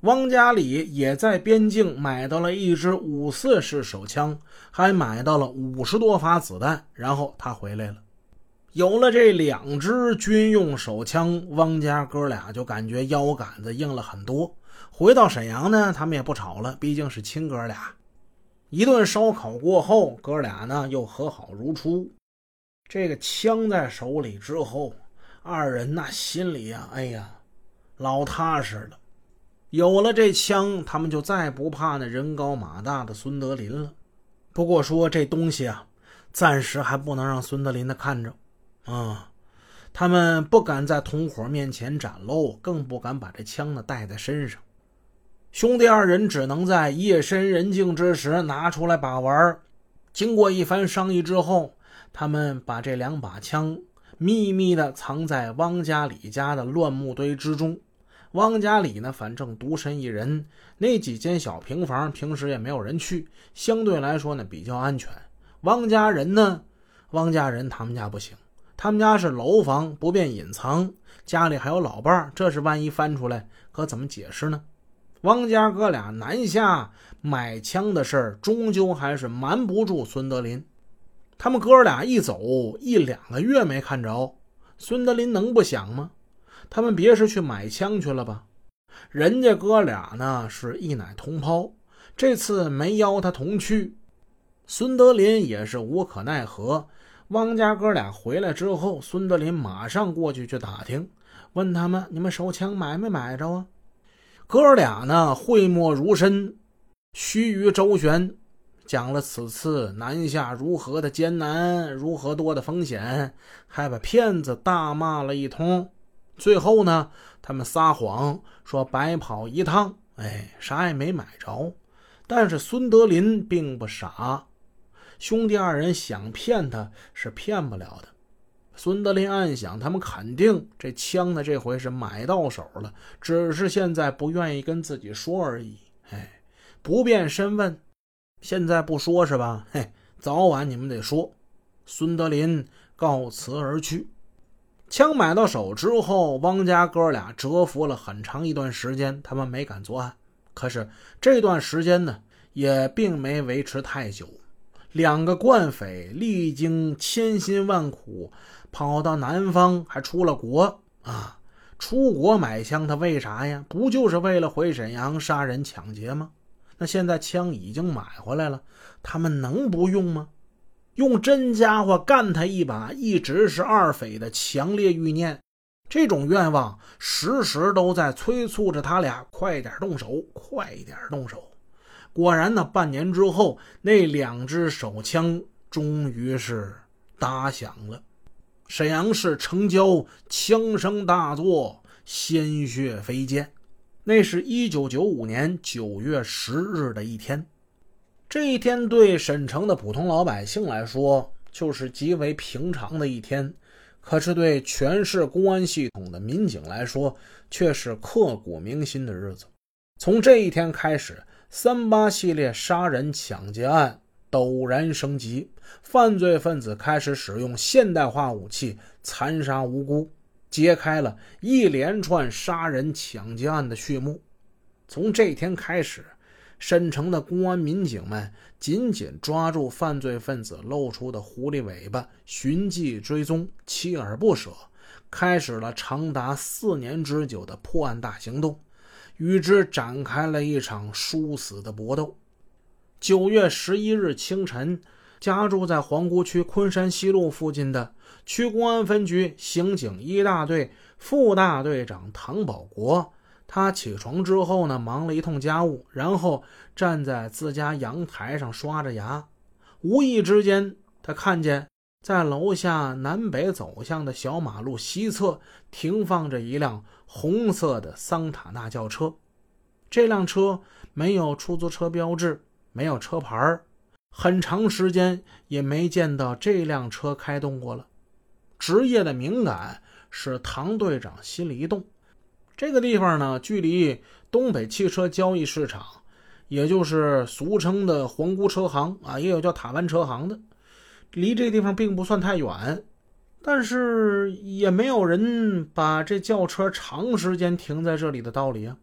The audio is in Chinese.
汪家里也在边境买到了一支五四式手枪，还买到了五十多发子弹，然后他回来了。有了这两支军用手枪，汪家哥俩就感觉腰杆子硬了很多。回到沈阳呢，他们也不吵了，毕竟是亲哥俩。一顿烧烤过后，哥俩呢又和好如初。这个枪在手里之后，二人那心里呀，哎呀，老踏实了。有了这枪，他们就再不怕那人高马大的孙德林了。不过说这东西啊，暂时还不能让孙德林的看着，啊，他们不敢在同伙面前展露，更不敢把这枪呢带在身上。兄弟二人只能在夜深人静之时拿出来把玩。经过一番商议之后，他们把这两把枪秘密的藏在汪家里家的乱木堆之中。汪家里呢，反正独身一人，那几间小平房平时也没有人去，相对来说呢比较安全。汪家人呢，汪家人他们家不行，他们家是楼房，不便隐藏，家里还有老伴儿，这是万一翻出来，可怎么解释呢？汪家哥俩南下买枪的事儿，终究还是瞒不住孙德林。他们哥俩一走一两个月没看着，孙德林能不想吗？他们别是去买枪去了吧？人家哥俩呢是一奶同胞，这次没邀他同去，孙德林也是无可奈何。汪家哥俩回来之后，孙德林马上过去去打听，问他们：“你们手枪买没买着啊？”哥俩呢讳莫如深，须臾周旋，讲了此次南下如何的艰难，如何多的风险，还把骗子大骂了一通。最后呢，他们撒谎说白跑一趟，哎，啥也没买着。但是孙德林并不傻，兄弟二人想骗他是骗不了的。孙德林暗想，他们肯定这枪呢，这回是买到手了，只是现在不愿意跟自己说而已。哎，不便深问，现在不说是吧？嘿，早晚你们得说。孙德林告辞而去。枪买到手之后，汪家哥俩蛰伏了很长一段时间，他们没敢作案。可是这段时间呢，也并没维持太久。两个惯匪历经千辛万苦，跑到南方，还出了国啊！出国买枪，他为啥呀？不就是为了回沈阳杀人抢劫吗？那现在枪已经买回来了，他们能不用吗？用真家伙干他一把，一直是二匪的强烈欲念。这种愿望时时都在催促着他俩快点动手，快点动手。果然呢，半年之后，那两支手枪终于是打响了。沈阳市城郊枪声大作，鲜血飞溅。那是一九九五年九月十日的一天。这一天对沈城的普通老百姓来说就是极为平常的一天，可是对全市公安系统的民警来说却是刻骨铭心的日子。从这一天开始，三八系列杀人抢劫案陡然升级，犯罪分子开始使用现代化武器残杀无辜，揭开了一连串杀人抢劫案的序幕。从这天开始。沈城的公安民警们紧紧抓住犯罪分子露出的狐狸尾巴，寻迹追踪，锲而不舍，开始了长达四年之久的破案大行动，与之展开了一场殊死的搏斗。九月十一日清晨，家住在皇姑区昆山西路附近的区公安分局刑警一大队副大队长唐保国。他起床之后呢，忙了一通家务，然后站在自家阳台上刷着牙。无意之间，他看见在楼下南北走向的小马路西侧停放着一辆红色的桑塔纳轿车。这辆车没有出租车标志，没有车牌很长时间也没见到这辆车开动过了。职业的敏感使唐队长心里一动。这个地方呢，距离东北汽车交易市场，也就是俗称的皇姑车行啊，也有叫塔湾车行的，离这个地方并不算太远。但是也没有人把这轿车长时间停在这里的道理啊。